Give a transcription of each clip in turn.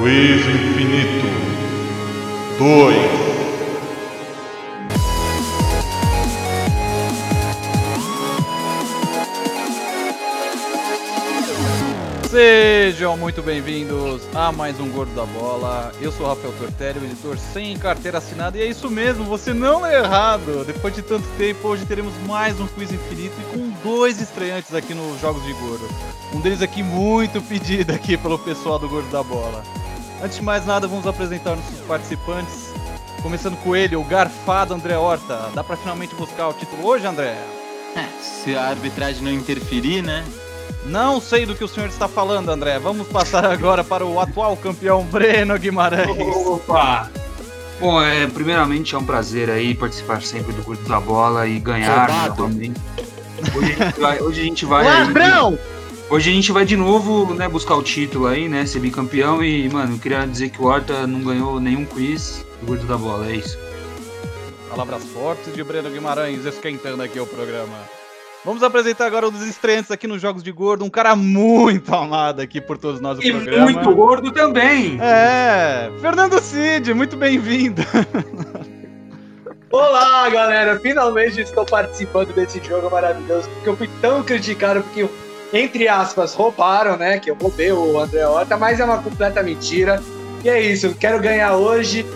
Quiz Infinito 2 Sejam muito bem-vindos a mais um Gordo da Bola. Eu sou o Rafael Tortelli, o editor sem carteira assinada, e é isso mesmo, você não é errado. Depois de tanto tempo, hoje teremos mais um quiz infinito e com dois estreantes aqui nos Jogos de Gordo. Um deles aqui muito pedido aqui pelo pessoal do Gordo da Bola. Antes de mais nada, vamos apresentar nossos participantes. Começando com ele, o garfado André Horta. Dá pra finalmente buscar o título hoje, André? É, se a arbitragem não interferir, né? Não sei do que o senhor está falando, André. Vamos passar agora para o atual campeão Breno Guimarães. Opa! Bom, é, primeiramente é um prazer aí participar sempre do Curto da Bola e ganhar Roubado. novamente. Hoje a gente vai. Hoje a gente vai Ladrão! Hoje a gente vai de novo, né, buscar o título aí, né? Ser bicampeão e, mano, eu queria dizer que o Horta não ganhou nenhum quiz do Curto da Bola, é isso. Palavras fortes de Breno Guimarães esquentando aqui o programa. Vamos apresentar agora um dos estreantes aqui nos Jogos de Gordo, um cara muito amado aqui por todos nós do E programa. muito gordo também! É, Fernando Cid, muito bem-vindo. Olá, galera! Finalmente estou participando desse jogo maravilhoso, porque eu fui tão criticado porque, entre aspas, roubaram, né? Que eu roubei o André Horta, mas é uma completa mentira. E é isso, eu quero ganhar hoje.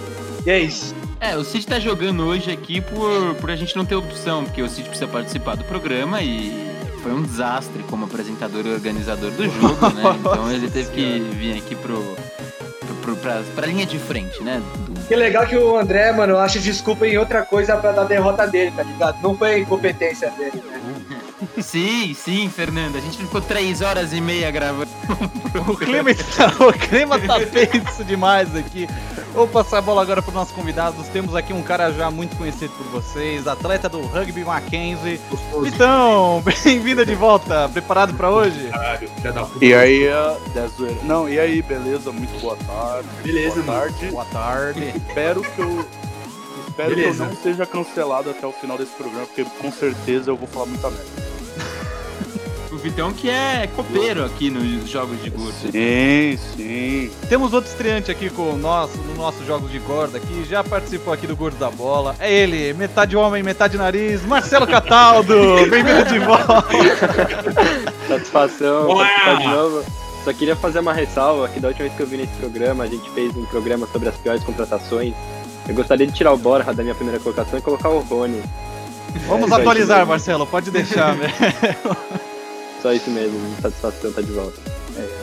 E é isso. É, o Cid tá jogando hoje aqui por, por a gente não ter opção, porque o Cid precisa participar do programa e foi um desastre como apresentador e organizador do jogo, né? Então ele teve que vir aqui pro, pro, pra, pra linha de frente, né? Do- Que legal que o André, mano, acha desculpa em outra coisa pra dar derrota dele, tá ligado? Não foi incompetência dele, né? Sim, sim, Fernando. A gente ficou três horas e meia gravando. O clima, está, o clima tá tenso demais aqui. Vou passar a bola agora para os nossos convidados. Temos aqui um cara já muito conhecido por vocês, atleta do rugby Mackenzie. Então, bem-vindo de volta. Preparado para hoje? E aí, da zoeira. Não, e aí, beleza? Muito boa tarde. Beleza, boa tarde. Boa tarde. Espero que eu. Espero Beleza. que eu não seja cancelado até o final desse programa, porque com certeza eu vou falar muita merda. O Vitão que é copeiro aqui nos Jogos de Gordo. Sim, sim. Temos outro estreante aqui com nosso, no nosso Jogos de Gorda aqui, já participou aqui do Gordo da Bola. É ele, metade homem, metade nariz, Marcelo Cataldo. Bem-vindo de volta. Satisfação Uau! participar de novo. Só queria fazer uma ressalva que da última vez que eu vim nesse programa, a gente fez um programa sobre as piores contratações. Eu gostaria de tirar o Borja da minha primeira colocação e colocar o Rony. Vamos É, atualizar. Marcelo, pode deixar, né? Só isso mesmo, satisfação tá de volta.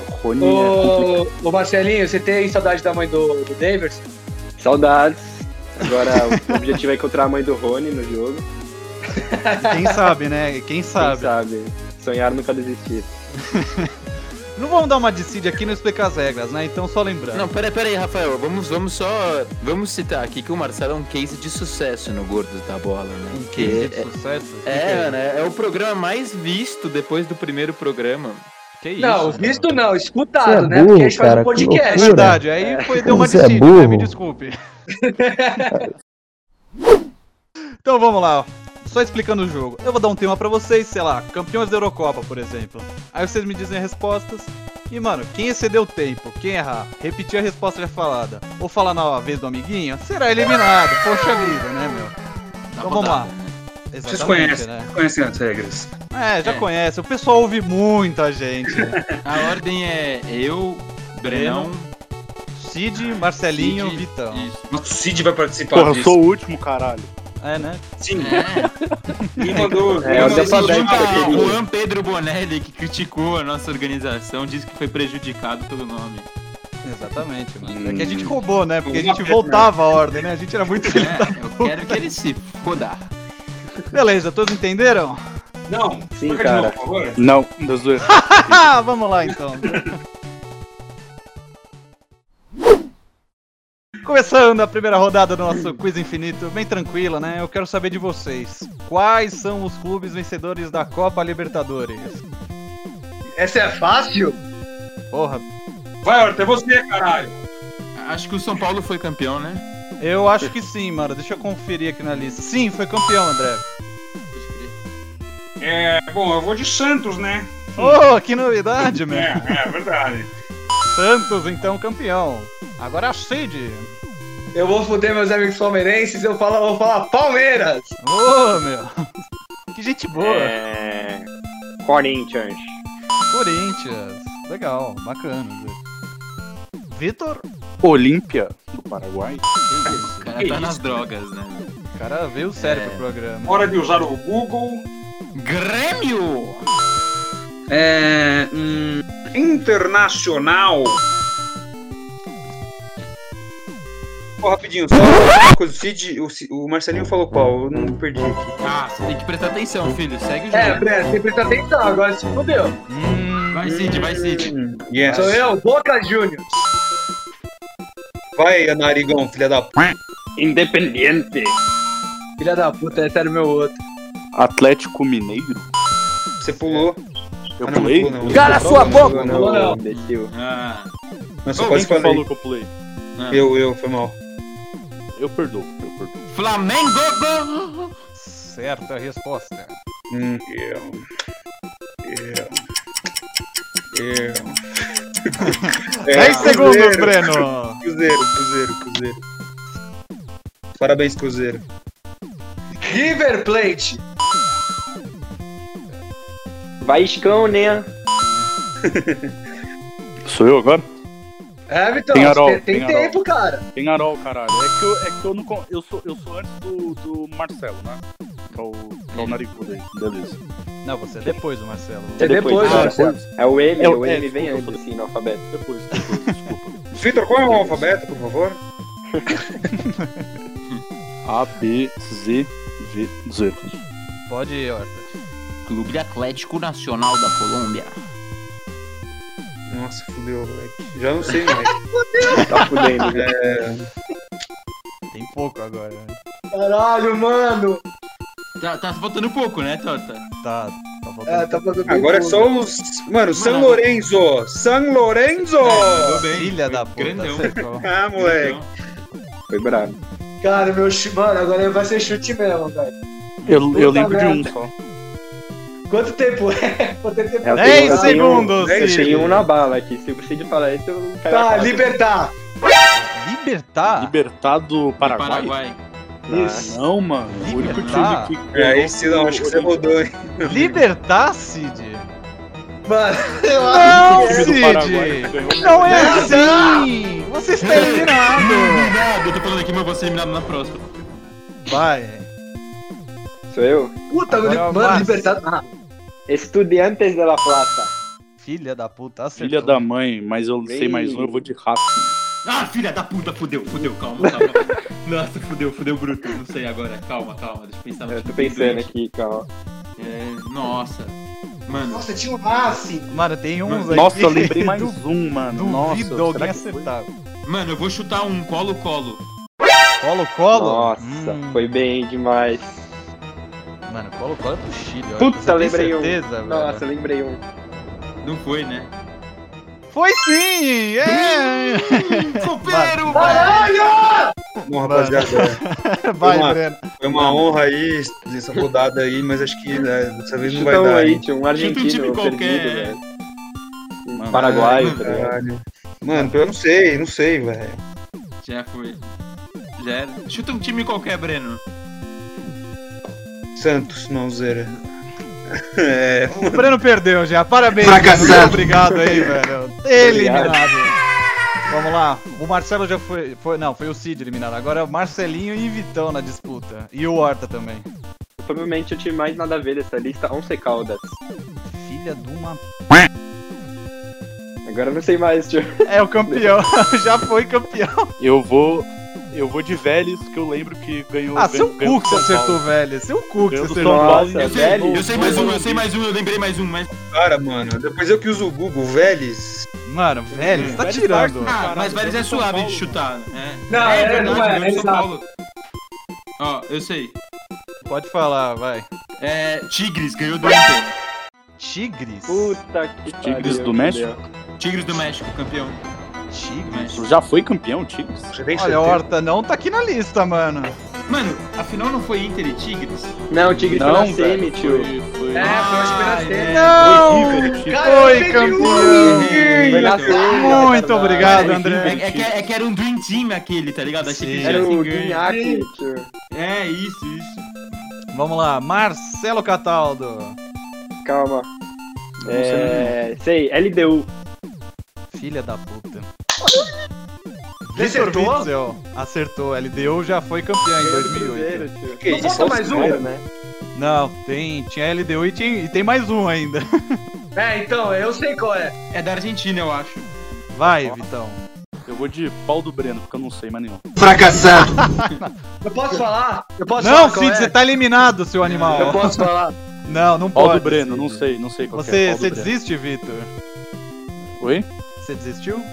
O Rony é. Ô, ô Marcelinho, você tem saudade da mãe do, do Davis? Saudades. Agora o objetivo é encontrar a mãe do Rony no jogo. Quem sabe, né? Quem Quem sabe. sabe? Sonhar nunca desistir. Não vamos dar uma decide aqui e não explicar as regras, né? Então só lembrando. Não, peraí, peraí, Rafael. Vamos, vamos só. Vamos citar aqui que o Marcelo é um case de sucesso no Gordos da Bola, né? Um case de sucesso? Que que É, né? É o programa mais visto depois do primeiro programa. Que isso? Não, visto não, escutado, é né? burro, Porque a gente faz cara, um que É podcast. loucura. verdade, aí foi, deu uma Você é decide, né? Me desculpe. então vamos lá. Só explicando o jogo. Eu vou dar um tema pra vocês, sei lá, campeões da Eurocopa, por exemplo. Aí vocês me dizem respostas. E, mano, quem exceder o tempo, quem errar, repetir a resposta já falada, ou falar na vez do amiguinho, será eliminado. Poxa vida, né, meu? Então vamos lá. Vocês conhecem, né? conhecem as regras. É, já É. conhece. O pessoal ouve muita gente. A ordem é eu, Brenão, Cid, Marcelinho, Cid, Vitão. Isso. Nossa, o Cid vai participar Porra, eu disso. sou o último, caralho. É, né? Sim, É, me mandou. É, mandou aquele- o Juan Pedro Bonelli, que criticou a nossa organização, disse que foi prejudicado pelo nome. Exatamente, mano. É Hum. que a gente roubou, né? Porque a gente voltava a ordem, né? A gente era muito filho. É, eu quero que ele se foda. Beleza, todos entenderam? Não, Sim, cara. novo, por favor. Não, zoeira. Ah, vamos lá então. Começando a primeira rodada do nosso Quiz Infinito, bem tranquila, né? Eu quero saber de vocês. Quais são os clubes vencedores da Copa Libertadores? Essa é fácil? Porra, Vai, Horta, é você, caralho. Acho que o São Paulo foi campeão, né? Eu acho que sim, mano. Deixa eu conferir aqui na lista. Sim, foi campeão, André. É, bom, eu vou de Santos, né? Oh, que novidade, meu. É, é verdade. Santos, então, campeão. Agora a Cid. Eu vou foder meus amigos palmeirenses, eu falo, eu vou falar Palmeiras. Ô, meu. Que gente boa. É... Corinthians. Corinthians. Legal, bacana. Vitor? Olímpia, do Paraguai. Que isso? O cara tá nas drogas, né? O cara veio sério É. pro programa. Hora de usar o Google. Grêmio! É. hum, internacional. Pô, rapidinho, só uma coisa. O, Cid, o, Ci- o Marcelinho falou qual? Eu não perdi aqui. Ah, você tem que prestar atenção, filho. Segue o jogo. É, Breno, você precisa atenção, agora se fudeu. Hum, Vai, Cid, vai, Cid. Hum, yes. Sou eu, Boca Juniors. Vai, narigão, filha da p. Independiente. Filha da puta, esse era o meu outro. Atlético Mineiro. Você pulou. Eu Ah, não, pulei? não não. Não, sua não, boca! não, Pulou, não. Imbecil. Ah, Quem quase que falei. falou que eu pulei? Eu, eu, foi mal. Eu perdoo, eu perdoo. Flamengo! certa resposta. Hum, eu. Eu. Eu. 10 segundos, Cruzeiro, Breno. Cruzeiro, Cruzeiro, Cruzeiro. Parabéns, Cruzeiro. River Plate. Vaiscão, né? Sou eu agora? É, Vitão, Tem Arol, tem, tem tem Arol. tempo, cara. Penharol, caralho. É que eu, é que eu não. Eu sou, eu sou antes do, do Marcelo, né? Que é o, que é o narigudo aí. Beleza. Não, você é depois do Marcelo. É depois, Ah, Marcelo. É o M, É, o é, M vem antes, assim, no alfabeto. Depois, depois, desculpa. Vitor, qual é o alfabeto, por favor? A, B, Z, V, Z. Pode ir, Horta. Clube Atlético Nacional da Colômbia. Nossa, fudeu, moleque. Já não sei mais. Tá fudendo. né? Tem pouco agora. né? Caralho, mano. Tá, tá faltando pouco, né, Tota? Tá, tá faltando. É, tá fazendo Agora é só os. Mano, San Mano. Lorenzo! San Lorenzo! Bem. Filha da puta, grandão. acertou. Ah, moleque. Foi bravo. Cara, meu chute. Mano, agora vai ser chute mesmo, velho. Eu, eu lembro de um só. Quanto tempo é? Quanto tempo Eu 10 tenho- eu tenho- segundos, Eu tenho um na bala aqui. Se você de falar isso, eu caio Tá, quatro. libertar. Libertar? Libertado Paraguai? Paraguai. Isso. Não, mano. O único Libertar? time que. É, esse não, acho que você rodou, hein? Libertar, Cid? Mano, eu Não, do! Paraguai que ganhou. Não é assim! Você está eliminado! Eliminado! Eu tô falando aqui, mas eu vou ser eliminado na próxima. Vai. Sou eu? Puta, Agora é mano, Márcio. libertar. Ah, Estudiantes de La Plata. Filha da puta, acertou. Filha da mãe, mas eu sei mais um, eu vou de Racing. Ah, filha da puta, fudeu, fudeu, calma, calma. Nossa, fudeu, fudeu bruto. Não sei agora, calma, calma, deixa eu pensar no Eu tô time pensando doente. aqui, calma. É, nossa. Mano, Nossa, tinha um Racing. Mano, tem uns aí Nossa, eu lembrei mais um, mano. Nossa, Duvido alguém será que foi? acertar. mano, eu vou chutar um colo-colo. Colo-colo? Nossa, Hum, foi bem demais. Mano, colo-colo é pro Chile, ó. Puta, Você tem lembrei um. certeza, velho? Nossa, lembrei um. Não foi, né? Foi sim! É! Copeiro! Caralho! Bom, rapaziada, Vai. Breno. foi uma honra aí, essa rodada aí, mas acho que né, dessa vez não vai um dar. aí, tio, um Chuta um argentino time qualquer, perdido, é. velho. Mano, Paraguai, mano, tá? Caralho. Mano, eu não sei, não sei, velho. Já foi. Já era. Chuta um time qualquer, Breno. Santos, não zera. É, O Breno perdeu já. Parabéns. Breno. Obrigado aí, velho. Eliminado. Vamos lá. O Marcelo já foi, foi. Não, foi o Cid eliminado. Agora é o Marcelinho e Vitão na disputa. E o Horta também. Provavelmente o time mais nada a ver dessa lista, Once Caldas. Filha de uma. Agora eu não sei mais, tio. É o campeão. já foi campeão. Eu vou. Eu vou de Vélez, que eu lembro que ganhou. Ah, seu ganhou cu que você acertou, velho. Seu cu que você acertou. Nossa, Eu sei, velho. eu sei mais um, eu sei mais um, eu lembrei mais um, mas. cara, mano, depois eu que uso o Google, Vélez. Mano, velho, você tá Vélez tirando. Varsity. Ah, mas Vélez é suave de chutar. É, Não, é, é, verdade, não é, do São exato. Paulo. Ó, eu sei. Pode falar, vai. É, Tigres ganhou do Inter. Tigres? Puta que Tigres pariu, do México? Deus. Tigres do México, campeão. Tigres? Já foi campeão, Tigres? Você tem Olha, certeza? Horta não tá aqui na lista, mano. Mano, afinal não foi Inter e Tigres? Não, o Tigre foi Não, na semi, tio. Foi, foi... É, foi na semi. é. Não! River. Cara, eu Foi campeão! Foi na semi. Muito obrigado, É, André. é que, é que era um Dream Team aquele, tá ligado? Achei que já Era o assim Guinhac, tio. É, isso, isso. Vamos lá, Marcelo Cataldo. Calma. É, sei, LDU. Filha da puta. Acertou? Acertou. LDU já foi campeão em 2008. Cruzeiro, tio. Que Não isso? falta mais um? Né? Não, tem, tinha LDU e, tinha- e tem mais um ainda. É, então, eu sei qual é. É da Argentina, eu acho. Vai, Vitão. Eu vou de pau do Breno, porque eu não sei mais nenhum. Fracassado. eu posso falar? Eu posso Não, falar Cid, é? você tá eliminado, seu animal. Eu posso falar? Não, não Pau pode. do Breno, Cid. não sei, não sei qual que Você, é. pau você desiste, Vitor? Oi? Você desistiu?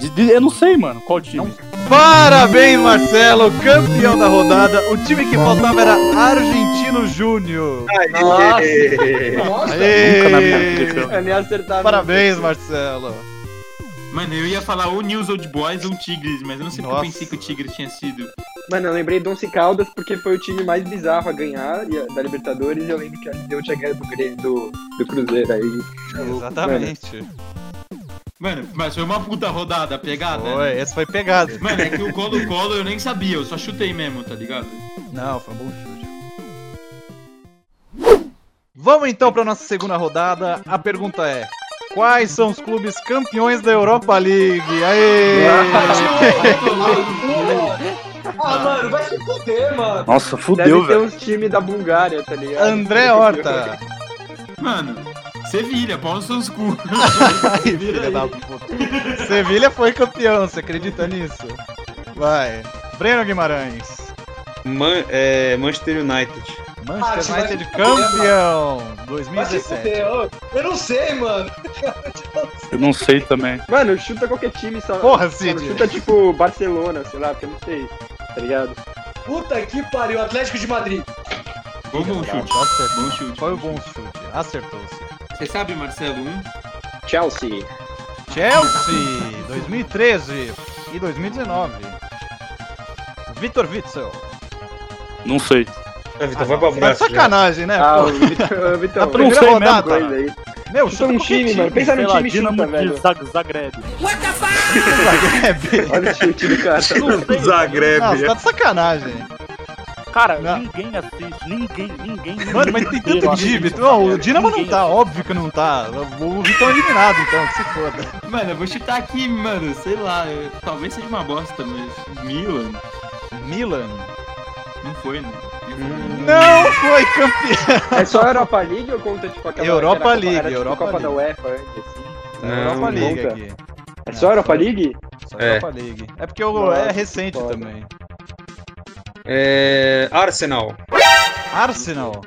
De- de- eu não sei, mano. Qual time? Parabéns, Marcelo, campeão da rodada. O time que faltava era Argentino Júnior. Nossa. Aê! Nunca na minha vida. É me acertar. Parabéns, Marcelo. Mano, eu ia falar ou News Old Boys ou Tigres, mas eu não sei porque Nossa. eu pensei que o Tigres tinha sido. Mano, eu lembrei do Once Caldas porque foi o time mais bizarro a ganhar da Libertadores e eu lembro que a LDU tinha ganho do, do, do Cruzeiro aí. Exatamente. Mano, mas foi uma puta rodada pegada. né? Foi, esse foi pegado. Mano, é que o Colo-Colo eu nem sabia, eu só chutei mesmo, tá ligado? Não, foi um bom chute. Vamos então para nossa segunda rodada. A pergunta é: Quais são os clubes campeões da Europa League? Aê! Ah, mano, vai se fuder, mano. Nossa, Deve fudeu, ter velho. uns times da Bulgária, tá ligado? André Horta. Mano, Sevilha, pau nos seus cu. Ai, filha da puta. Sevilha foi campeão, você acredita nisso? Vai. Breno Guimarães. Man- é, Manchester United. Ah, Manchester vai United campeão Vai se 2017. fuder. ô. Eu não sei, mano. Eu não sei também. Mano, chuta qualquer time só. Porra, Cid. Chuta tipo Barcelona, sei lá, porque eu não sei, tá ligado? Puta que pariu. Atlético de Madrid. Bom, bom chute. Acertou. Bom chute. Foi o bom chute. Acertou-se. Você sabe, Marcelo, um? Chelsea. Chelsea 2013 e 2019. Vitor Witzel. Não sei. Ah, Vitor, vai pra Tá de braço. já. sacanagem, né? Ah. Vitão, A primeira sei rodada. mesmo. Meu, Chuta chuta um qualquer time, mano. Pensa lá, time chuta, de velho. Zag- Zagreb. Zagreb. Olha o chute do cara. Zagreb. Não, você tá de sacanagem. Cara, Não. ninguém assiste, ninguém, ninguém. Mano, mas tem tanto Não, o Dinamo não tá, óbvio que não tá. O Vitão é eliminado, então, que se foda. Mano, eu vou chutar aqui, mano, sei lá, eu- talvez seja uma bosta, mas. Milan? Milan. Não foi, né? Não foi campeão. É só Europa League ou conta tipo aquela Europa era League, era, tipo, Europa Copa da League. UEFA antes, assim? Não, Europa League conta. aqui. É só Europa League? Só É. Europa League. É porque o Nossa, é recente foda. também. É, Arsenal. Arsenal.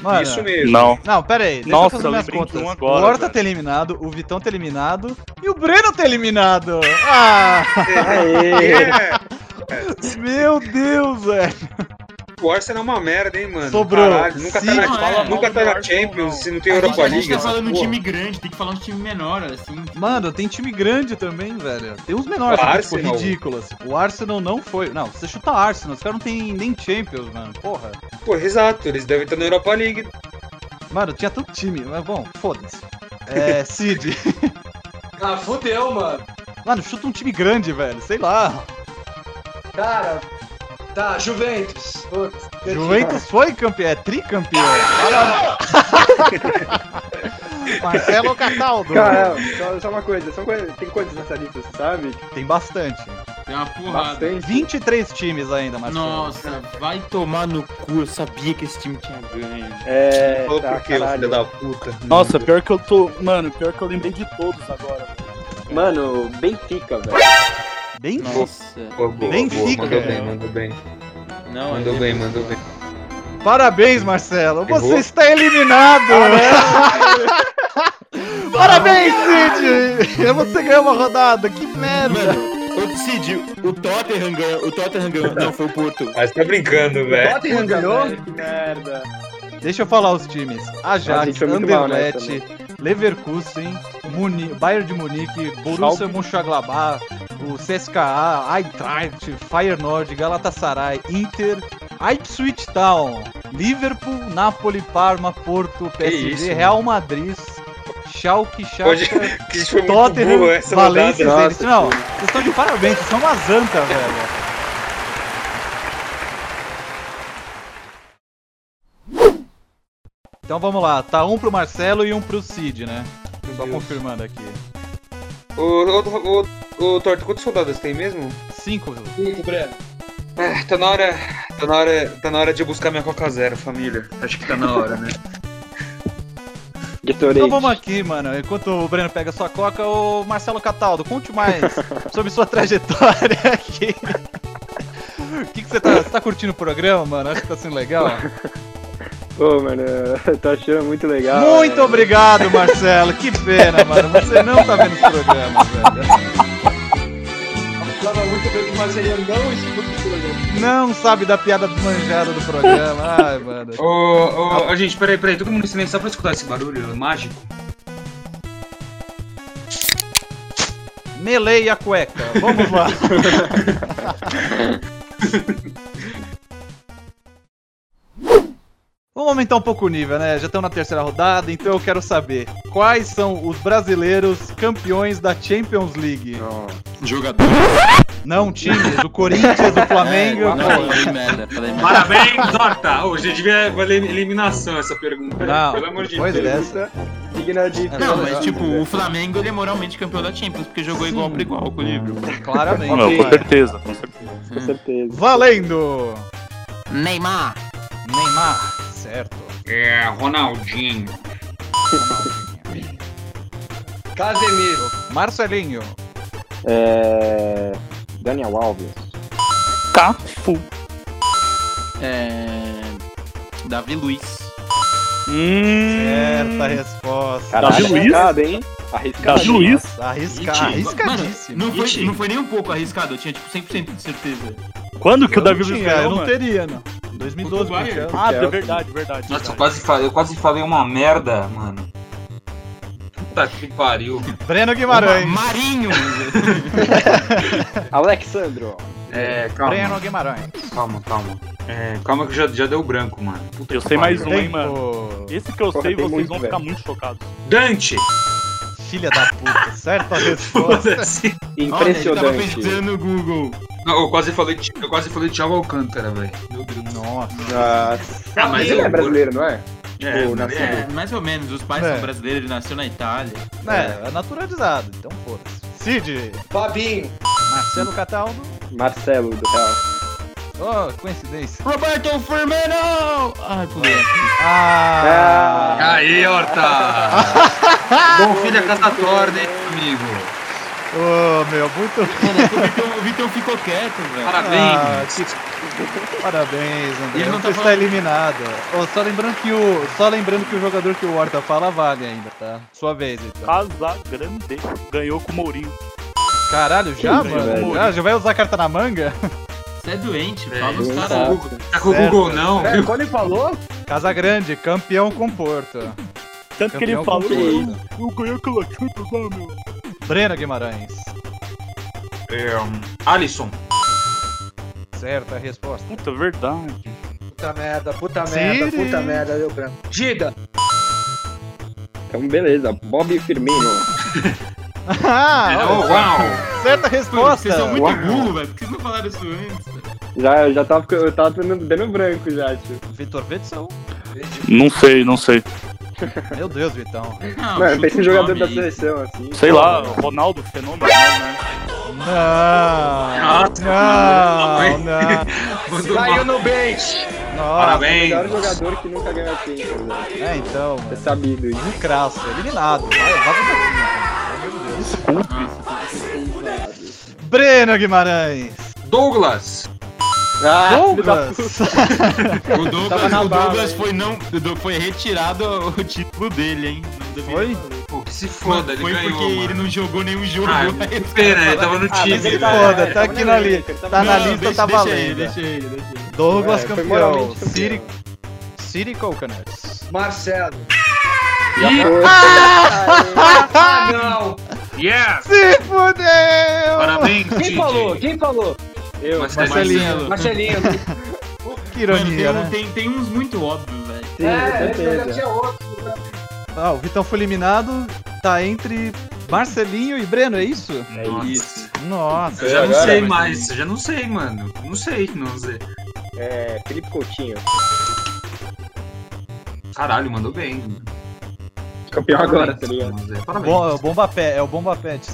Mano, Isso mesmo. Não. Não, pera aí, deixa Nossa, eu fazer minhas contas. um agora, o Horta tá eliminado, o Vitão tá eliminado e o Breno tá eliminado. Ah! É, meu Deus, velho. O Arsenal é uma merda, hein, mano. Sobrou. Caralho, nunca tá Sim, na, não é. nunca tá na não, Champions não. se não tem Europa a gente League. tá falando um porra. time grande, tem que falar um time menor, assim. Mano, tem time grande também, velho. Tem uns menores, O que, tipo, Arsenal. ridículos. O Arsenal não foi. Não, você chuta Arsenal, os caras não tem nem Champions, mano. Porra. Pô, exato, eles devem estar na Europa League. Mano, tinha tanto time, mas bom, foda-se. É, Cid. Ah, fudeu, mano. Mano, chuta um time grande, velho. Sei lá. Cara. Tá, Juventus. Putz, Juventus foi campeão, é tricampeão. Marcelo Cataldo. Cara, só, só uma coisa, são coisa, tem quantos nessa lista, você sabe? Tem bastante. Tem uma porrada. Bastante. 23 times ainda, Marcelo. Nossa, vai tomar no cu, eu sabia que esse time tinha ganho. É, Falou tá, por quê, filho da puta? Nossa, pior que eu tô. Mano, pior que eu lembrei de todos agora. Mano, Benfica, velho. Bem Nossa. Boa, boa, Benfica. boa, mandou bem, mandou bem. Não, Mandou é- bem, mandou bem. Parabéns, Marcelo. Você Errou? está eliminado. Parabéns, Cid. Você ganhou uma rodada. Que merda. O Cid, o Tottenham ganhou, o Tottenham ganhou, não, foi o Porto. Ah, você tá brincando, velho. Tottenham ganhou? Que merda. Deixa eu falar os times. Ajax, Anderlecht, nessa, Leverkusen, Muni, Bayern de Munique, Borussia Mönchengladbach, o CSKA, Eintracht, Feyenoord, Galatasaray, Inter, Ipswich Town, Liverpool, Napoli, Parma, Porto, PSG, isso, Real Madrid, Schalke, Hoje, foi muito Tottenham, Valência. Zenit. Não, vocês estão de parabéns, vocês são uma zanta, velho. Então vamos lá, tá um pro Marcelo e um pro Cid, né? Só Deus. confirmando aqui. Ô, ô, ô, ô, Torto, quantos soldados tem mesmo? Cinco. Cinco, Breno. Ah, tá na hora. Tá na hora. Tá na hora de buscar minha Coca Zero, família. Acho que tá na hora, né? Gatorade. Então vamos aqui, mano. Enquanto o Breno pega sua coca, o Marcelo Cataldo, conte mais sobre sua trajetória aqui. O que, que você tá. Você tá curtindo o programa, mano? Acho que tá sendo legal. Pô, mano, eu tô achando muito legal. Muito né? obrigado, Marcelo. Que pena, mano. Você não tá vendo os programas, velho. Falava muito bem que não escuta o programa. Não sabe da piada manjada do programa. Ai, mano. Ô, ô, ô, gente, peraí, peraí. Todo mundo em silêncio só pra escutar esse barulho mágico. Melei a cueca. Vamos lá. Vamos aumentar um pouco o nível, né? Já estamos na terceira rodada, então eu quero saber quais são os brasileiros campeões da Champions League. Jogador. Não times, o Corinthians, o Flamengo. É, não, pô. falei merda, falei merda. Parabéns, Horta! Hoje devia valer eliminação essa pergunta. Não, Pelo amor de Deus. dessa. Não, mas tipo, o Flamengo ele é moralmente campeão da Champions, porque jogou igual pra igual com o livro. Claramente. Não, não, com certeza, com certeza. Com certeza. Valendo! Neymar. Neymar, certo. É, Ronaldinho. Casemiro. Marcelinho, É. Daniel Alves. Cafu. É... Davi Luiz. Hum. certa resposta. Caralho, Davi Luiz? arriscado, hein? Arriscado. Davi Luiz. Arrisca, Iti. Mano, arriscadíssimo. não foi, não foi nem um pouco arriscado, eu tinha tipo 100% de certeza. Quando que Eu o Davi Luiz tinha, eu ganhou, não mano? teria, não. 2012, Contra o Bayern. Cristiano. Ah, é verdade, verdade. Nossa, eu quase, falei, eu quase falei uma merda, mano. Puta que pariu. Breno Guimarães. Marinho! Alexandro. É, calma. Breno Guimarães. Calma, calma. É, calma que já, já deu branco, mano. Puta Eu sei mais um, hein, mano. Esse que eu Porra, sei, vocês muito, vão ficar velho. muito chocados. Dante! Filha da puta, certa resposta. Foda-se. Olha, ele tava Impressionante. pensando no Google. Não, eu quase falei, eu quase falei Thiago Alcântara, velho. Meu Deus. Nossa. Nossa. Ah, mas Ele é brasileiro, não é? É, Tipo, nasceu- É, mais ou menos. Os pais É. são brasileiros, ele nasceu na Itália. É, é naturalizado, então foda-se. Cid, Fabinho. Marcelo Cataldo. Marcelo do Real. Oh, coincidência. Roberto Firmino! Ai, pulei. Ah! Aí, Horta! Bom filho a casa torna, hein, amigo? Ô, meu, muito Mano, é o Vitão, o Vitão ficou quieto, velho. Parabéns. Ah, que- Parabéns, André. Ele não Você tá está eliminado. Ô, só lembrando que o só lembrando que o jogador que o Horta fala vale ainda, tá? Sua vez, então. Casa Grande. Ganhou com o Mourinho. Caralho, já, Sim, mano? velho. Já, já vai usar carta na manga? Você é doente, É, fala os caras. Tá com o. Google, não? É, quando ele falou, Casa Grande, campeão com Porto. Tanto que ele Campeão falou, eu, eu ganhei aquela Champions lá, meu. Breno Guimarães. É, um, Alisson. Certa resposta. Puta, verdade. puta merda, puta merda, Siri. puta merda, deu branco. Dida. Então, beleza. Bob Firmino. Ah, Oh, uau! certa resposta. Vocês são muito burros, velho. Por que vocês não falaram isso antes? Já, eu já tava, eu tava dando, dando branco já, tio. Vitor Wetzel. Não sei, não sei. Meu Deus, Vitão. Não, Mano, pensa em jogador da seleção, assim. Sei lá, Ronaldo, fenômeno, né? Não, não, não. Mandou Caiu mal. no bench. Nossa, O Parabéns. melhor jogador que nunca ganhou velho. é então, É mano. sabido isso. Um crasso, eliminado. Vai, vaza daqui. Pelo amor de Deus. Breno Guimarães. Douglas. Ah, Douglas. O Douglas, o Douglas foi, não, foi retirado o título dele, hein? Foi? Pô, que se foda, ele foi ganhou, porque mano. ele não jogou nenhum jogo. Ah, pena, ele tava no Ah, time. ele Se tava- foda, tá aqui na na lista, Tá na lista, deixa, tá valendo. ele, deixa ele, deixa ele. Douglas É, campeão. City, City Coconuts. Marcelo. E... Ah, não! Yeah! Se fudeu! Parabéns, Quem Tite. falou? Quem falou? Eu. Marcelinho. Marcelinho. Que ironia, Mano, né? tem, tem, tem uns muito óbvios, velho. É, eu já certeza. tinha outro. Ah, o Vitão foi eliminado, tá entre Marcelinho e Breno, é isso? É Nossa. isso. Nossa. Eu já não Agora, sei mais, eu já não sei, mano. Não sei, não sei. É, Felipe Coutinho. Caralho, mandou bem. Campeão agora, Parabéns, tá ligado? Zé, Parabéns. Bom, é o Bomba Pé, é o Bomba Pet. sim.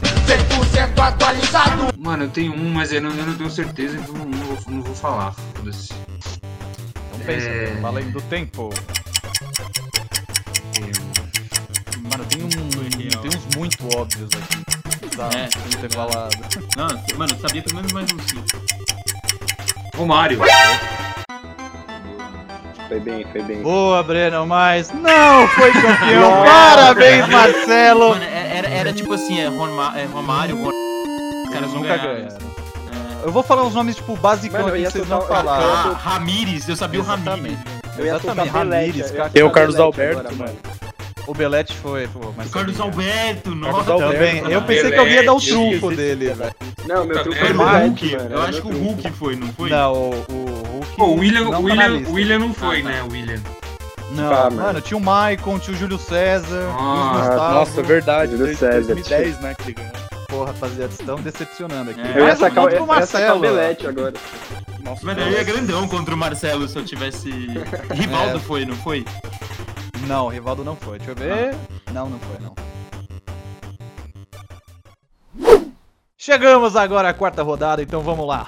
Mano, eu tenho um, mas eu não, eu não tenho certeza, então não vou, não vou falar. Foda-se. Pensa, É. Fala do tempo. Mano, tem, um, tem uns muito óbvios aqui. Tá, É. não ter falado. Não, mano, eu sabia pelo menos mais uns cinco. O Mário. Foi bem, foi bem. Boa, Breno, mas não foi campeão. Parabéns, Marcelo. Mano, é- era, era tipo assim, é, Roma- é Romário, Ron... Os caras Nunca ganharam. ganharam. Eu vou falar os nomes, tipo, basicão Mano, aqui que vocês soltar não o- falaram. Ah, Ramires, eu sabia o Ramires. Exatamente. Eu ia Exatamente, soltar Belete, Ramires, Tem o Carlos Belete Alberto, agora, mano. O Belete foi, pô, mas O Carlos Alberto, nossa. Carlos Alberto, Também. mano. Eu pensei que alguém ia dar o Belete, trunfo dele, velho. Não, meu truque Foi foi o Hulk, Belete, mano. eu acho que o Hulk foi, não foi? Não, o. Pô, o William, não tá William, o William não foi, Ah, tá. né? O William. Não, Ah, mano, mano. tinha o Maicon, tinha o Júlio César, Ah, Gustavo. Nossa, verdade. Júlio César. 2010, né, que ele ganhou. Porra, rapaziada, vocês estão decepcionando aqui. É. Eu ia sacar, eu pro ia sacar o Marcelo. Belete agora. Nossa, Mano, eu ia grandão contra o Marcelo se eu tivesse. Rivaldo É. foi, não foi? Não, Rivaldo não foi. Deixa eu ver. Não, não foi, não. Chegamos agora à quarta rodada, então vamos lá.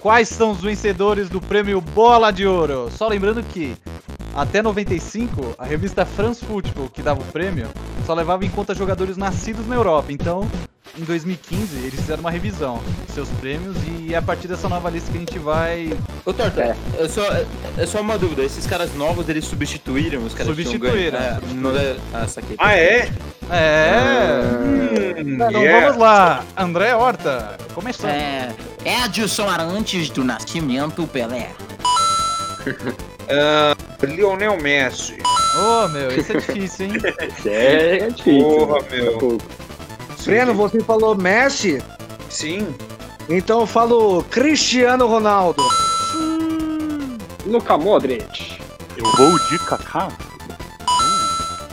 Quais são os vencedores do prêmio Bola de Ouro? Só lembrando que até 95, a revista France Football, que dava o prêmio, só levava em conta jogadores nascidos na Europa. Então, em 2015, eles fizeram uma revisão dos seus prêmios e é a partir dessa nova lista que a gente vai Ô, Torta, É. é. só, é só uma dúvida. Esses caras novos, eles substituíram os caras que Substituíram. ganho? É, não é... Ah, saquei. Ah, é? É. Hum, Então yeah. vamos lá, André Horta, começando. É, Edson antes do nascimento Pelé. Ah, Lionel Messi. Ô, meu, esse é difícil, hein? É, é difícil. Porra, né? meu. Pouco. Breno, você falou Messi, Sim. então eu falo Cristiano Ronaldo. Luka Modric. Eu vou de Kaká.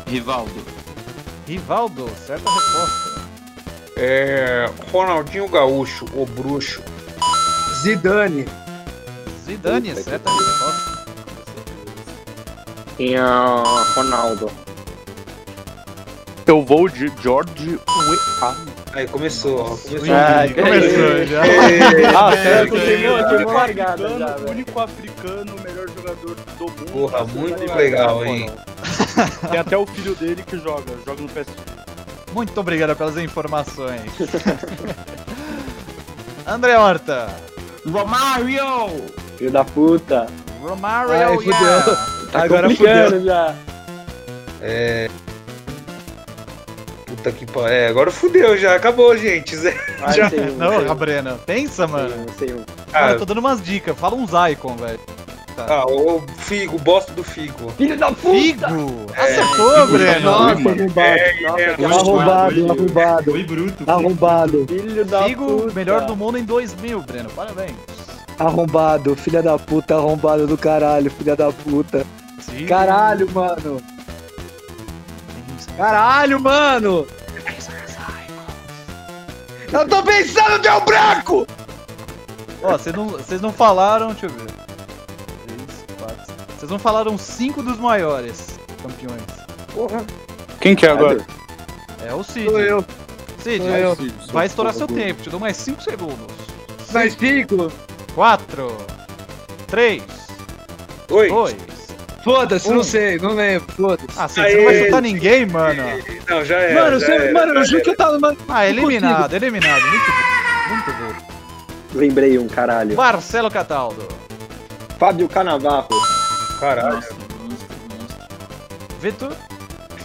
Rivaldo. Rivaldo, certa resposta. É, Ronaldinho Gaúcho, o bruxo. Zidane. Zidane, Puta que certa pariu. resposta. E a Ronaldo. Eu vou de George Weah. Aí começou, ó. Começou. Ah, começou já. Ah, É, certo. uma único largada já, africano, velho. único africano, melhor jogador do mundo. Porra, muito legal, lá, hein? Tem até o filho dele que joga, joga no PSG. Muito obrigado pelas informações. André Horta. Romário! Filho da puta. Romário, Ai, fudeu. yeah. Tá Agora complicando já. Puta que pariu. É, agora fudeu já. Acabou, gente. Zé. Já- sei um, Não, sei um, Gabriela, pensa, sei mano. um, sei um. Ah, eu tô dando umas dicas. Fala uns icon, velho. Ah, o Figo, o bosta do Figo. Filho da puta! Figo! Acertou, Breno! Nossa, Nossa, é, arrombado, arrombado, Foi bruto. arrombado, Filho da Figo, puta. melhor do mundo em 2000, Breno. Parabéns. arrombado, filha da puta, arrombado do caralho, filha da puta. Sim. Caralho, mano. Caralho, mano. Eu tô pensando, deu branco! Ó, vocês não, vocês não falaram. Deixa eu ver. Vocês não falaram cinco dos maiores campeões. Porra. Quem que é agora? É o Cid. Sou eu. Cid, Sou eu. vai estourar seu tempo. Te dou mais cinco segundos. Mais cinco? Quatro. Três. Oi. Dois. Foda-se, Um. não sei, não lembro, foda-se. Ah, Cid, você não vai chutar ninguém, mano. Não, já era. Mano, já você, era, mano, já eu juro que eu tava. Mano, Ah, eliminado, eliminado. Muito bom. Muito bom. Lembrei um, caralho. Marcelo Cataldo. Fábio Canavarro. Caralho. Nossa, monstro, monstro. Vitor.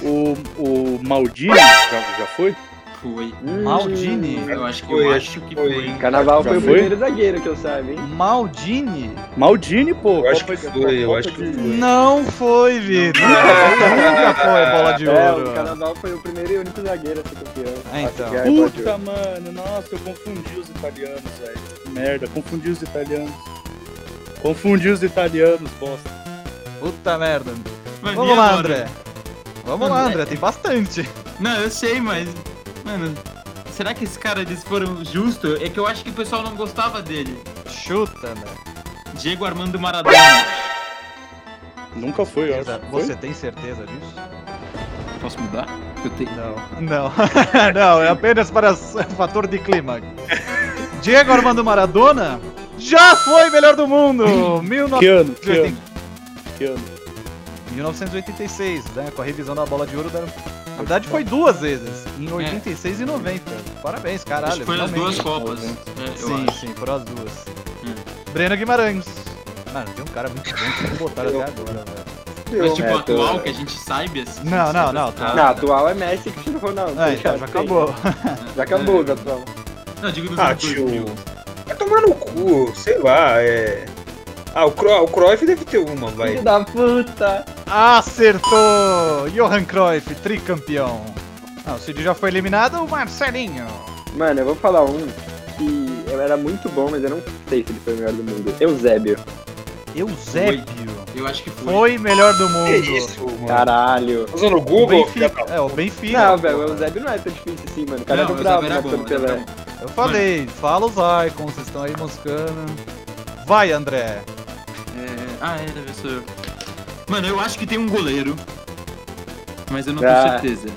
O, o Maldini já, já foi? foi. Maldini? Eu acho que Foi, eu acho que foi. foi. Carnaval Já foi o primeiro zagueiro que eu saiba, hein? Maldini? Maldini, pô. Eu acho que foi, eu acho que foi. Não foi, Vitor. Nunca foi bola de É, ouro. o Carnaval foi o primeiro e único zagueiro a ser campeão. Ah, então. De Puta, mano, nossa, eu confundi os italianos, velho. Merda, confundi os italianos. Confundi os italianos, bosta. Puta merda. Mano, Vamos lá? André. Vamos lá, André, tem bastante. Não, eu sei, mas. Mano, será que esses caras eles foram justos? É que eu acho que o pessoal não gostava dele. Chuta, André. Diego Armando Maradona. Nunca foi, eu acho. Foi? Você tem certeza disso? Posso mudar? Eu tenho. Não. Não. não, é apenas para fator de clima. Diego Armando Maradona já foi melhor do mundo! 19... Que ano? Que ano? Que ano? 1986, né? Com a revisão da bola de ouro. Da... Na verdade, foi duas vezes. Em 86 e 90. Parabéns, caralho. Foi nas duas Copas. É, eu Sim, acho. sim, foram as duas. Hum. Breno Guimarães. Mano, tem um cara muito bom que não botaram até agora, velho. Mas tipo, É, atual, tô- que a gente saiba assim. Não, não, não, Ah, tá. Não, atual é Messi e Cristiano Ronaldo. Ah, então já acabou. Já acabou o atual. Não, digo dos Ah, tio. 2000. Vai tomar no cu, sei lá, é. Ah, o, Cro o Cruyff deve ter uma, vai. Filho da puta! Acertou! Johan Cruyff, tricampeão. Ah, o Cid já foi eliminado, o Marcelinho. Mano, eu vou falar um que eu era muito bom, mas eu não sei se ele foi o melhor do mundo. Eusébio. Eusébio. Eu acho que foi. Foi melhor do mundo. Que isso, mano? Caralho. Tá usando o O Google? Benfica. É, o Benfica. Não, velho, o Eusébio não é tão difícil assim, mano. O cara Não, era o bravo era época bom, do o Eusébio Pelé. Eu falei, fala os icons, vocês estão aí moscando. Vai, André. É... Ah, é, deve ser. Mano, eu acho que tem um goleiro. Mas eu não Ah. tenho certeza.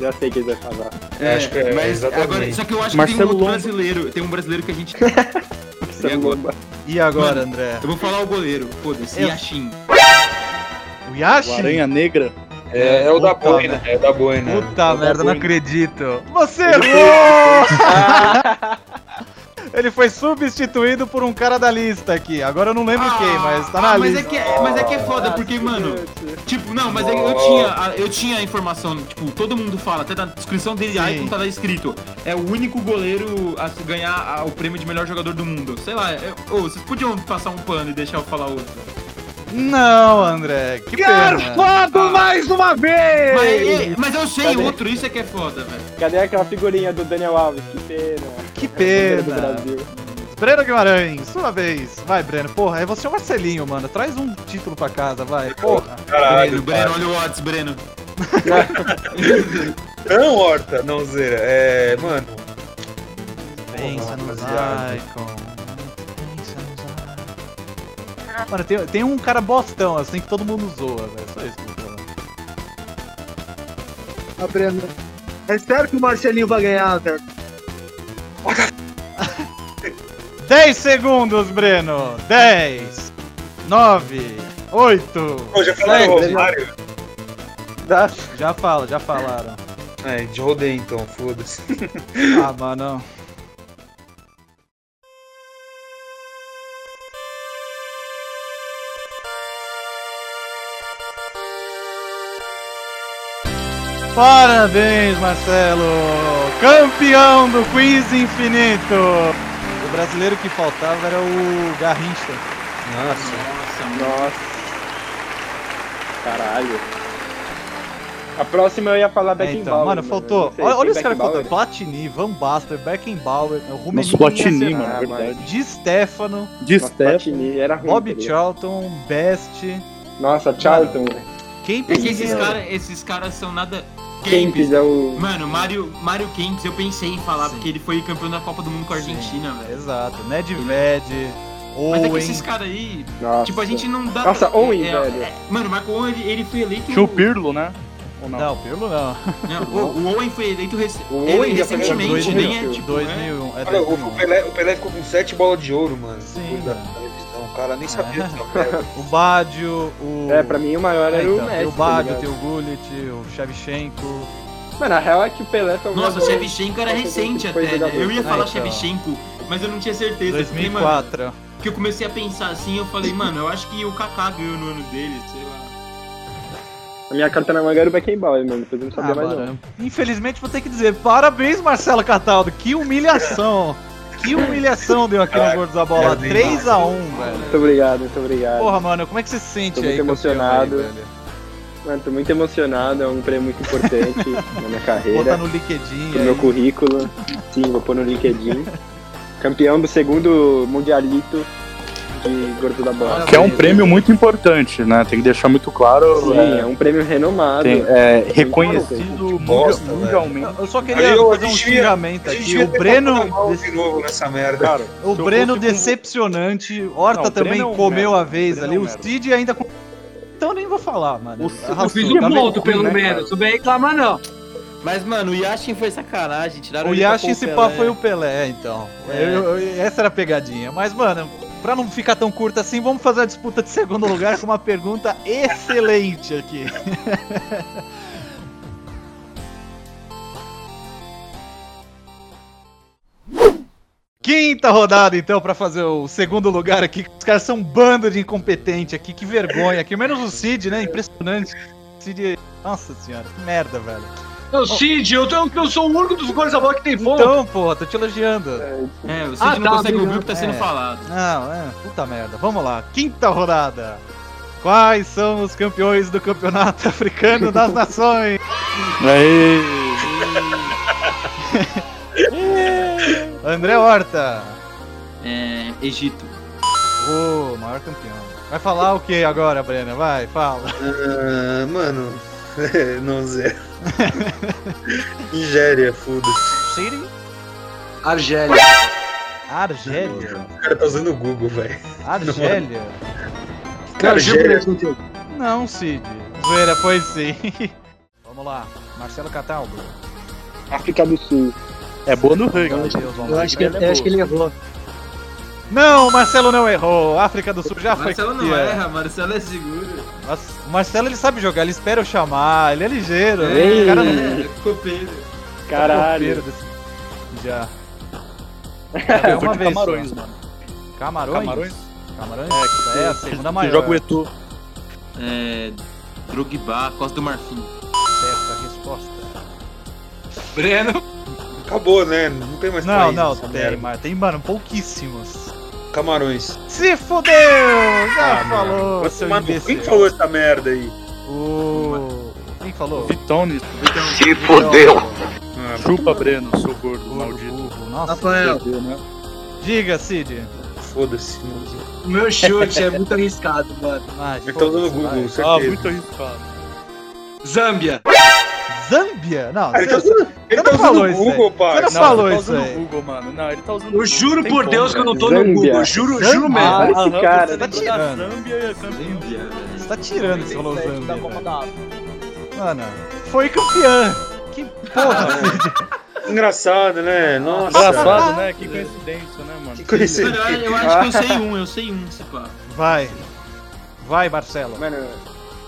Já sei quem vai falar. É, acho que é, mas exatamente. agora, só que eu acho que Marcelo tem um outro Lomba. brasileiro. Tem um brasileiro que a gente. Marcelo agora? E agora, Mano, André? Eu vou falar o goleiro. Foda-se, Eu- Yashin. O O Yashi? Aranha Negra. É, é o da Puta boina, é o da boina. Puta merda, não acredito. Você errou! Ele foi substituído por um cara da lista aqui. Agora eu não lembro quem, mas tá na ah, mas lista. É que, é- mas é que é foda, porque, mano. Tipo, não, mas é- eu tinha, a- eu tinha a informação, tipo, todo mundo fala, até na descrição dele, Sim. Icon tá lá escrito. É o único goleiro a se ganhar o prêmio de melhor jogador do mundo. Sei lá, é- ô, vocês podiam passar um pano e deixar eu falar outro. Não, André. Que pena. Garfado mais uma vez! Mas, é- mas eu sei Cadê? outro, isso é que é foda, velho. Cadê aquela figurinha do Daniel Alves? Que pena. Que pena. Breno Guimarães, sua vez. Vai, Breno. Porra, é você o Marcelinho, mano. Traz um título pra casa, vai. Porra. Caralho, Breno, olha o Watts, Breno. Não, Horta, não, Zera. É, mano. Pensa nos. Icon. Pensa nos Icon. Mano, tem, tem um cara bostão, assim, que todo mundo zoa, velho. Só isso que eu vou falar. Ah, Breno. É sério que o Marcelinho vai ganhar, velho? 10 segundos, Breno. 10, 9, 8. Pô, já falaram o Romário? Dá- Já fala, já falaram. É, de rodeio então, foda-se. Ah, mano. Parabéns, Marcelo! Campeão do Quiz Infinito! O brasileiro que faltava era o Garrincha. Nossa. Nossa. Caralho. A próxima eu ia falar É, Beckenbauer. então, mano, faltou. sei, Olha, os caras que faltam: Beckenbauer? Platini, Van Basten, Beckenbauer, o Rummenigge, Nossa, Platini, mano, Ah, verdade. Di Stefano, De Nossa, Steph. Platini era ruim. Bob tá? Charlton, Best. Nossa, Charlton. Quem É que esses, ninguém- cara, esses caras são nada. Kempis é o. Mano, Mário, Mário Kempis, eu pensei em falar, Sim. porque ele foi campeão da Copa do Mundo com a Argentina, velho. Exato, Nedved, Mas é que Owen. esses caras aí, Nossa. tipo, a gente não dá. Nossa, é, Owen, é, velho. é, mano, o Marco Owen, ele, ele foi eleito. Tinha o Pirlo, né? Ou não? Não, Pirlo não. Não, o, o Owen foi eleito rec... O ele Owen recentemente, eleito nem é 2000. tipo. 2001. É Olha, o, 2001. o Pelé, o Pelé ficou com 7 bolas de ouro, mano. Sim, mano. O cara nem sabia É. O Badio, o. É, pra mim o maior É, era o então, Messi. tem o tá Badio, ligado? tem o Gullit, o Shevchenko. Mano, a real é que o Pelé foi o Nossa, o Shevchenko era recente até, né? Eu ia falar então. Shevchenko, mas eu não tinha certeza. Porque, mano, 2004. Porque eu comecei a pensar assim, eu falei, mano, eu acho que o Kaká ganhou no ano dele, sei lá. A minha carta na manga era o Beckenbauer, mano. Depois eu não sabia Ah, mais não. infelizmente vou ter que dizer, parabéns, Marcelo Cataldo, que humilhação. Que humilhação deu aqui no Gordo da Bola. 3x1, velho. Muito obrigado, muito obrigado. Porra, mano, como é que você se sente Tô aí? muito emocionado. aí? Mano, tô muito emocionado, é um prêmio muito importante na minha Botar carreira, no LinkedIn aí. meu currículo. Sim, vou pôr no LinkedIn. Campeão do segundo Mundialito de Gordo da Bola. Que é um prêmio muito importante, né? Tem que deixar muito claro. Sim, é, é um prêmio renomado. tem- é reconhecido bosta, mundial- mundialmente. Eu só queria ô, fazer um xingamento aqui. O Breno. de novo nessa merda. Cara, O se eu Breno decepcionante. Horta também Breno é comeu merda, a vez ali. é O. Cid ainda. com- Então nem vou falar, mano. O- tá é morto, pelo né, menos. Não vem reclamar, não. Mas, mano, o Yashin foi sacanagem. Tiraram O Yashin, Pelé. pá, foi o Pelé, então. É. Eu- eu- essa era a pegadinha. Mas, mano, pra não ficar tão curta assim, vamos fazer a disputa de segundo lugar com uma pergunta excelente aqui. Quinta rodada, então, pra fazer o segundo lugar aqui. Os caras são um bando de incompetente aqui, que vergonha aqui. Menos o Cid, né? Impressionante. Cid. Nossa senhora, que merda, velho. Eu, Cid, eu, tô- eu sou o único dos gols da bola que tem fogo. Então, porra, tô te elogiando. É, o Cid Ah, não tá, consegue ouvir o que tá sendo É. falado. Não, é, puta merda. Vamos lá, quinta rodada. Quais são os campeões do Campeonato Africano das Nações? Aí, André Horta, É, Egito. o maior campeão. Vai falar o que agora, Breno? Vai, fala. Ah, mano, não zero. Nigéria, foda-se. City? Argélia. Argélia. O cara tá usando o Google, velho. Argélia? Cara, Argélia. Não, Cid. Zoeira, foi sim. Vamos lá, Marcelo Cataldo. África do Sul. é boa no ranking. Meu Deus, vamos Eu acho que, eu acho que ele errou. Não, Marcelo não errou. África do Sul já foi Marcelo não erra, Marcelo é seguro. O Marcelo ele sabe jogar, ele espera eu chamar, ele é ligeiro. Ei. O cara não É, copeiro. Caralho. desse- Já. É, É uma de vez. Camarões, mano. Camarões? Camarões? Camarões? É, É, a segunda maior. joga o Eto'o. É. Drogba, Costa do Marfim. Certa resposta. Breno. Acabou, né? Não tem mais Não, país não, tem, mas tem, mano, pouquíssimos. Camarões. Se fudeu! Já Ah, falou, mano. Vai seu cu. imbecil. Quem falou essa merda aí? O... Quem falou? Vitones. Se fudeu! Ah, Chupa, Breno, seu gordo Burro, maldito. burro. Nossa, Rafael, Fudeu, né? diga, Cid. Foda-se. o meu chute é muito arriscado, mano. Ai, Ele tá usando o foda-se, Google, vai. Ah, certeza. muito arriscado. Zâmbia. Zâmbia? Não, Ah, ele tá você, ele tá usando falou o isso Google, pai. Você não Não, falou ele tá isso usando aí. o Google, mano. Não, ele tá usando Eu juro por como, Deus que eu não tô no Zâmbia. Google. Juro, juro Zâmbia? mesmo. Ah, esse cara. Você Tá lembrou tirando. Zâmbia e a campeã. Zâmbia, velho. Você tá tirando esse falou Zâmbia. velho. Mano, foi campeã. Que porra, Cid. Engraçado, né? Nossa. Engraçado, né? Que coincidência, né, mano? Que coincidência. Mano, eu acho que eu sei um, eu sei um, se pá. Vai. Vai, Marcelo. Mano,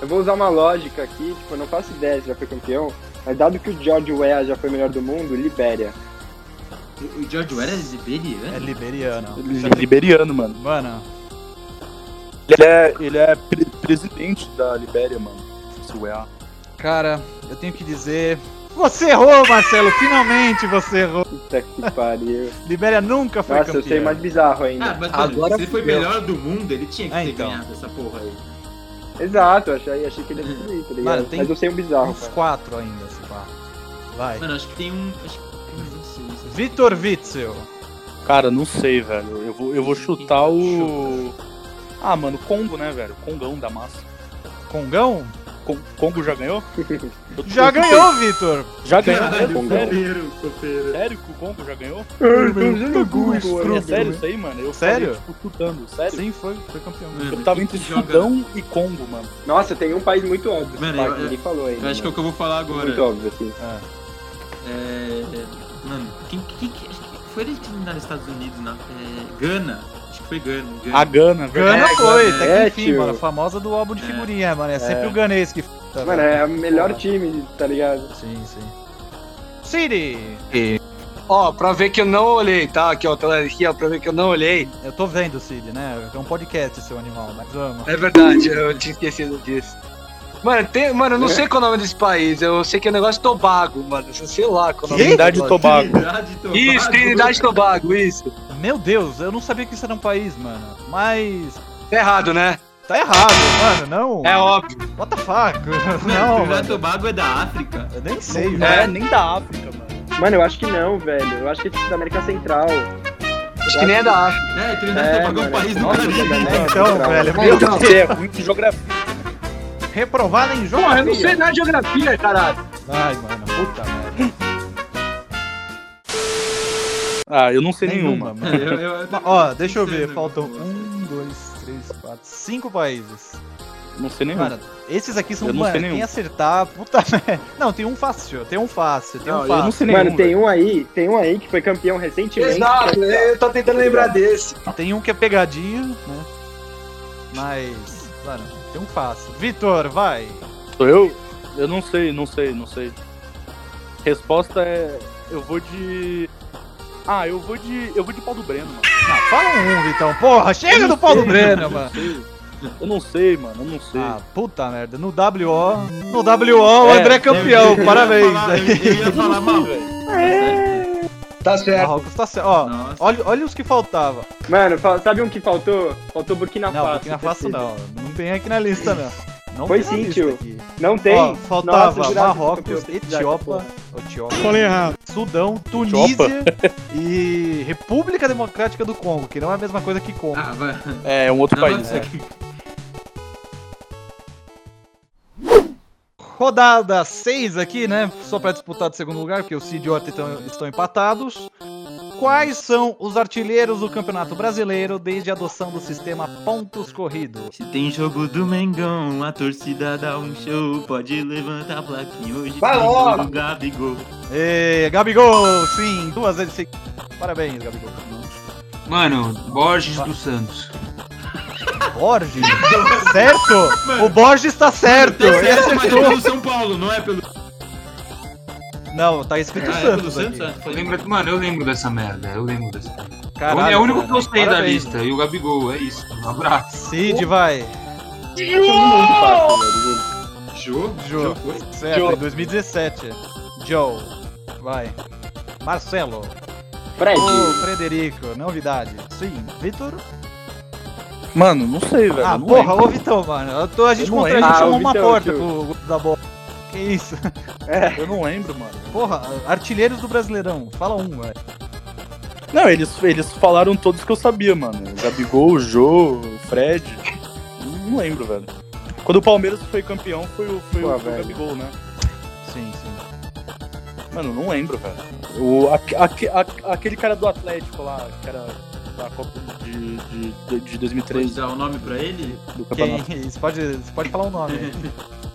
eu vou usar uma lógica aqui, tipo, eu não faço ideia se já foi campeão, mas dado que o George Weah já foi melhor do mundo, Libéria. O George Weah é liberiano? É liberiano. Ele é liberiano, mano. Mano, Ele é, ele é pre- presidente da Libéria, mano. Esse Weah. cara, eu tenho que dizer. Você errou, Marcelo. Finalmente você errou. Puta que pariu. Libéria nunca foi Nossa, eu campeã. sei mais bizarro ainda. Ah, mas Agora se ele foi melhor do mundo, ele tinha que Ah, ter então. ganhado essa porra aí. Exato, achei, achei que ele ia destruir, tá ligado? Mano, tem Mas eu sei um bizarro, Uns cara. quatro ainda, se pá. Vai. Mano, acho que tem um. Acho que. Não sei, não sei. Vitor Witzel. Cara, não sei, velho. Eu vou, eu vou chutar o. Ah, mano, Congo, né, velho? Congão da massa. Congão? Con- Congo já ganhou? Eu- Já eu- ganhou, Vitor. Já ganhou? Copeiro, copeiro. Sério que o Congo já ganhou? Eu tô usando o Google, É sério isso aí, mano? Eu Sério? falei, tipo, chutando. Sério? Sim, foi, foi campeão. Mano, Eu tava entre joga- Sudão e Congo, mano. Nossa, tem um país muito óbvio, Mano, eu- que ninguém falou ainda. Eu acho que é o que eu vou falar agora. Muito óbvio, assim. É. Mano, quem, quem, quem, foi ele que nos Estados Unidos, na. É, Gana. Acho que foi Gana. Gana. A Gana, Gana verdade. foi, é, até que enfim, tio. mano. Famosa do álbum de É. figurinha, mano. É sempre É. o ganês que. tá, Mano, é o melhor Porra. time, tá ligado? Sim, sim. City! Ó, pra ver que eu não olhei, tá? Aqui, ó, tá aqui, ó, pra ver que eu não olhei. Eu tô vendo, Cid, né? É um podcast, seu animal, mas amo. É verdade, eu tinha esquecido disso. Mano, tem, mano, eu não sei qual é o nome desse país. Eu sei que é o negócio Tobago, mano. Sei lá qual é o nome Trindade e Tobago. Trinidade e Tobago. Isso, Trinidade e Tobago, isso. Meu Deus, eu não sabia que isso era um país, mano. Mas. Tá errado, né? Tá errado, mano, não. É óbvio. What the fuck? Não, Não, mano. Tobago é da África. Eu nem sei, Não velho. é nem da África, mano. Mano, eu acho que não, velho. Eu acho que é tipo da América Central. Acho que nem é da África. É, Trinidade e É, Tobago é um mano, país do Caribe. América Então, Central. velho, É, meu então. Deus. Você é ruim de geografia. Reprovado em jogo. Porra, eu não sei nada de geografia, caralho. Ai, mano, puta merda. Ah, eu não sei nenhuma. mano. Eu- eu- Ma- Ó, deixa eu ver, Sei, faltam um, dois, três, quatro, cinco países. Não sei nenhuma. Mano, esses aqui são, Eu não mano, sei quem nenhum. acertar, puta merda. Não, tem um fácil, tem um fácil, tem Não, um eu não fácil. sei nenhum. Mano, tem um aí, tem um aí que foi campeão recentemente. Exato, que é- eu tô tentando lembrar desse. Tem um que é pegadinha, né? Mas, mano, tem um fácil. Vitor, vai. Sou eu? Eu não sei, não sei, não sei. Resposta é. Eu vou de. Ah, eu vou de. Eu vou de pau do Breno, mano. Não, fala um, Vitão. Porra, chega do não Paulo sei, Breno, eu mano. não. Eu não sei, mano, eu não sei. Ah, puta merda. No WO. No WO, o É, André é campeão. Parabéns. falar- Eu, ia falar mal. Tá certo. Marrocos tá certo. Ó, Nossa. olha, olha os que faltava. Mano, sabe um que faltou? Faltou Burkina Não, Faso. Burkina Faso não. Não tem aqui na lista, não. Não Foi sim, tio. aqui. Não tem? Ó, faltava Nossa, Marrocos, Etiópia, Etiópia, Falei errado. Sudão, Tunísia e República Democrática do Congo, que não é a mesma coisa que Congo. Ah, vai. É, um outro Não, país. É. Rodada 6 aqui, né? Só pra disputar de segundo lugar, porque o Cid e o estão empatados. Quais são os artilheiros do Campeonato Brasileiro desde a adoção do sistema pontos corridos? Se tem jogo do Mengão, a torcida dá um show. Pode levantar a plaquinha hoje. Vai logo! Gabigol. E Gabigol, sim, duas vezes seguidas. Parabéns, Gabigol. Mano, Borges dos Santos. Borges? certo? O Borges tá certo. Tá certo, mas é pelo São Paulo, não é pelo. Não, tá escrito Ah, é Santos. Santos? aqui. Ah, foi- Lembra, mano, eu lembro dessa merda. Eu lembro dessa merda. Caralho, é o único que cara. eu sei da lista. E o Gabigol, é isso. Um abraço. Cid, vai. Jô? Jô. foi? Certo, em 2017. Joe. Vai. Marcelo. Fred. Ô, Frederico, novidade. Sim. Vitor? Mano, não sei, velho. Ah, eu não porra, lembro. ô Vitão, mano. Eu tô- a gente, Eu não contra, a gente Ah, chamou o uma Vitão, porta tio. pro grupo da bola. Que isso? Eu não lembro, mano. Porra, artilheiros do Brasileirão. Fala um, velho. Não, eles, eles falaram todos que eu sabia, mano. Gabigol, o Jô, o Fred. Não lembro, velho. Quando o Palmeiras foi campeão, foi o, foi Pô, o, foi o. Gabigol, né? Sim, sim. Mano, não lembro, velho. O, aque- aque- aque- aquele cara do Atlético lá, que era da Copa de, de, de, de Pode 2003, dar o nome pra ele? do Quem? Você pode, você pode falar o nome.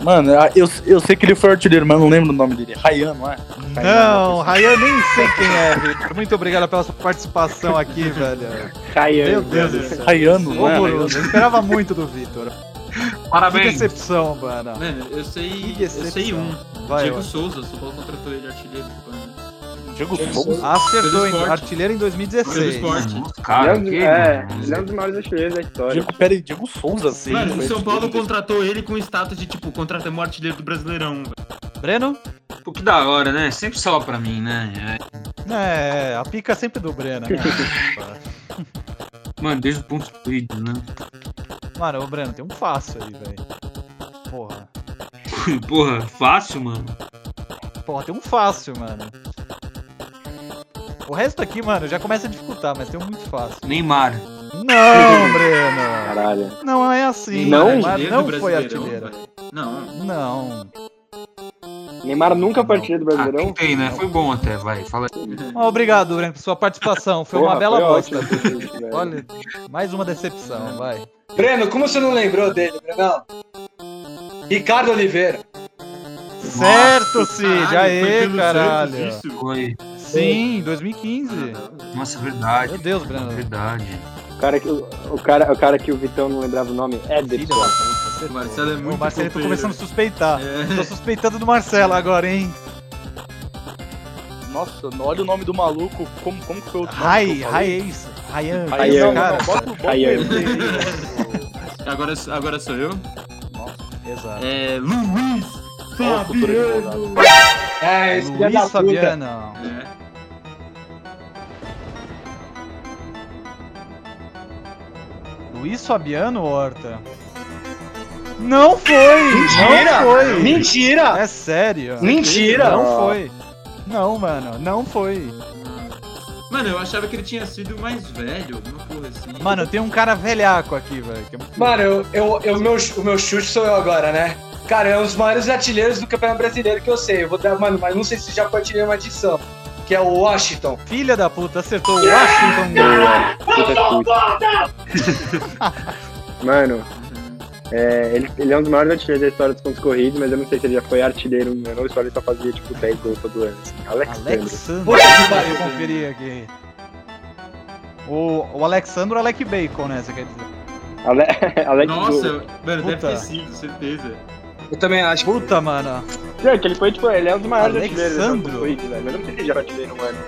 Mano, eu, eu sei que ele foi artilheiro, mas não lembro o nome dele. Ryan, não é? Não, Rayan nem sei quem é, Vitor. Muito obrigado pela sua participação aqui, velho. Ryan. Meu Deus do céu. Rayano, não é? Eu esperava muito do Vitor. Que Parabéns. decepção, mano. Mano, eu sei. Que Eu sei um. Vai, Diego. Souza, o São Paulo contratou ele artilheiro. Diego Souza? Acertou, hein? Artilheiro em Pelo 2016. esporte. Nossa, Ele é, cara, que, é, ele é um dos maiores artilheiros da história. Diego, peraí, Diego Souza, sim. Mano, o São Paulo contratou ele com status de tipo, contratamos o artilheiro do Brasileirão. velho. Breno? Pô, que da hora, né? Sempre só pra mim, né? É. É, a pica é sempre do Breno. né? Mano, desde o ponto corrido, né? Mano, ô Breno, tem um fácil aí, velho. Porra. Porra, fácil, mano. Porra, tem um fácil, mano. O resto aqui, mano, já começa a dificultar, mas tem um muito fácil. Neymar. Não, Breno! Caralho. Não é assim. Não? Neymar não foi artilheiro. Não. Não. Neymar nunca artilheiro do Ah, Brasileirão? tentei, né? Foi bom até, vai. Fala aí. Ah, Obrigado, Breno, por sua participação. Foi uma Porra, bela foi bosta. ótimo, velho. Olha, mais uma decepção, vai. Breno, como você não lembrou dele, Brenão? Ricardo Oliveira. Certo, Cid. Aê, caralho. Foi. Sim, 2015. Nossa, verdade. Meu Deus, Breno. Verdade. O cara, que, o, cara, o cara que o Vitão não lembrava o nome, puta, acertou. O Marcelo é muito O Marcelo, tô começando a suspeitar. É. Tô suspeitando do Marcelo agora, hein? Nossa, olha o nome do maluco. Como, como que foi o nome? Rai? Rai Ace. Ryan. Ryan, Ryan, cara. Ryan. Agora, agora sou eu? Nossa. Exato. É, Luiz Ó, o futuro advogado. É, esse Luiz puta. Fabiano. É. Luiz Fabiano, Horta? Não foi! Mentira! Não foi! Mentira! É sério. Mentira! Não foi. Não, mano, não foi. Mano, eu achava que ele tinha sido mais velho, alguma porra assim. Mano, tem um cara velhaco aqui, velho. é muito- Mano, eu, eu, eu- meu, o meu chute sou eu agora, né? Cara, é um dos maiores artilheiros do Campeonato Brasileiro que eu sei. Eu vou dar, mano, mas não sei se já foi artilheiro uma edição. Que é o Washington. Filha da puta, acertou o Washington. Mano, é, ele, ele é um dos maiores artilheiros da história dos pontos corridos, mas eu não sei se ele já foi artilheiro no ano ou só ele só fazia tipo 10 gols todo ano. Assim. Alexandre. Alexandre. Puta que pariu. conferir aqui. O, o Alexandro Alec Bacon, né? Você quer dizer? Ale... Alex Nossa, mano, deve ter sido, certeza. Eu também acho. Puta, mano. Não, que ele foi, tipo, ele é um dos maiores Alexandro. corridos, velho. Mas eu não sei se ele já foi artilheiro no ano.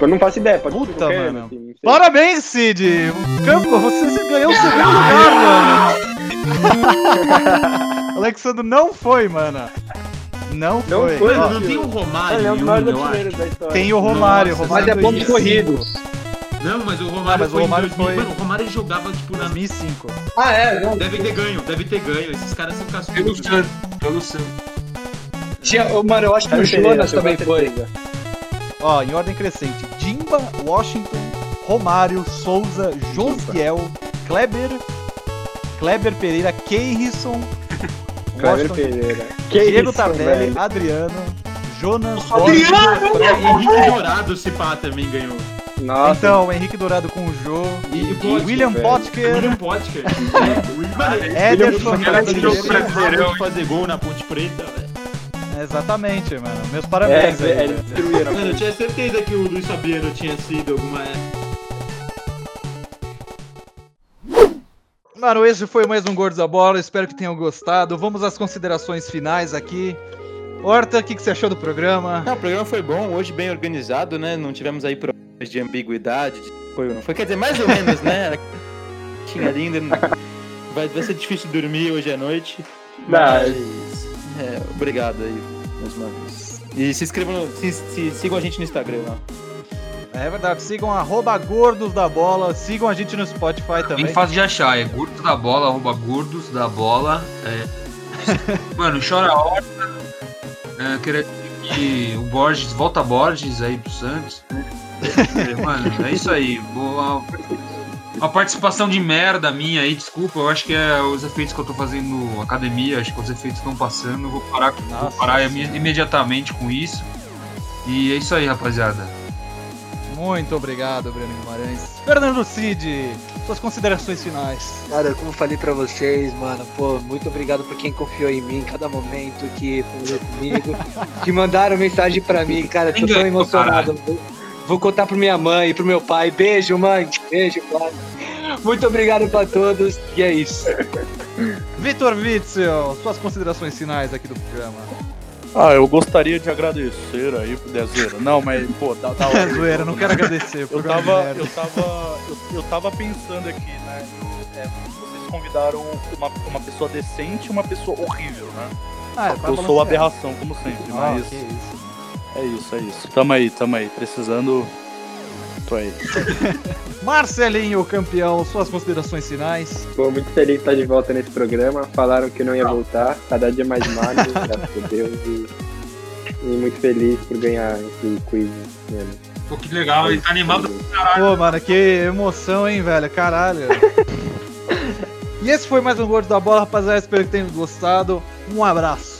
Eu não faço ideia, pode ser Puta, qualquer mano. ano, assim, não. Parabéns, Cid! Campo, você ganhou o segundo lugar, mano! Alexandre não foi, mano. Não Não foi. foi, Ó, Mano, não tem o Romário, Ele é um dos maiores artilheiros da história. tem o Romário, Nossa, Romário Mas é ponto 2005. corrido. Não, mas o Romário Ah, mas o foi Romário em 2000. foi- Mano, o Romário jogava, tipo, na... 2005. Ah, é? Não. Deve ter ganho, deve ter ganho. Esses caras são Pelo caçudos. Santos. Pelo Santos. Tinha, eu- mano, eu acho que o Jonas também foi. Ó, em ordem crescente. Dimba, Washington, Romário, Souza, Josiel, Kleber, Kleber Pereira, Keirson, Washington, Pereira. Diego Tardelli, velho. Adriano, Jonas, Adriano! Borges, É, Henrique Dourado, se pá, também ganhou. Nossa, Então, Henrique Dourado com o Jô, E o e William. Potker, William Potker. É, Ederson, é brasileirão. fazer gol na Ponte Preta, velho. Exatamente, mano. Meus é, parabéns aí. é, eles destruíram. Mano, eu tinha certeza que o Luiz Fabiano tinha sido alguma época. Mano, esse foi mais um Gordos da Bola. Espero que tenham gostado. Vamos às considerações finais aqui. Horta, o que, que você achou do programa? Não, o programa foi bom, hoje bem organizado, né? Não tivemos aí problemas de ambiguidade, de foi ou não foi. Quer dizer, mais ou menos, né? Tinha linda. Vai, vai ser difícil dormir hoje à noite. Mas. É, obrigado aí, mais uma vez. E se inscrevam, se, se- sigam a gente no Instagram lá. É verdade, sigam arroba Gordos da Bola. Sigam a gente no Spotify também. Bem fácil de achar, é gordos da bola, arroba gordos da bola. É... Mano, chora a horta. É, queria que o Borges, volta Borges aí pro Santos. né? É, Mano, é isso aí. Boa. Uma participação de merda minha aí, desculpa. Eu acho que é os efeitos que eu tô fazendo academia, acho que os efeitos estão passando. Eu vou parar, vou Nossa. parar ime- imediatamente com isso. E é isso aí, rapaziada. Muito obrigado, Breno Guimarães. Fernando Cid, suas considerações finais. Cara, como falei pra vocês, mano, pô, muito obrigado por quem confiou em mim em cada momento que falou comigo, que mandaram mensagem pra mim, cara, tô tão emocionado. Vou, contar pro minha mãe e pro meu pai. Beijo, mãe. Beijo, pai. Muito obrigado pra todos e é isso. Vitor Witzel, suas considerações finais aqui do programa. Ah, eu gostaria de agradecer aí pro Dezeira. Não, mas, pô, da, da É hora. zoeira, não quero agradecer. Eu tava, eu tava, eu, eu tava pensando aqui, né? é, vocês convidaram uma, uma pessoa decente e uma pessoa horrível, né? Ah, é eu pra sou aberração, como sempre, Ah, mas que isso. é isso, é isso. Tamo aí, tamo aí. Precisando. Aí. Marcelinho, campeão, suas considerações finais. Tô muito feliz de estar de volta nesse programa. Falaram que eu não ia voltar. Cada dia mais magro, graças a Deus. E, e muito feliz por ganhar esse quiz. Mano. Pô, que legal, ele tá animado. Pô, mano, que emoção, hein, velho? Caralho. e esse foi mais um Gordo da Bola, rapaziada. Espero que tenham gostado. Um abraço.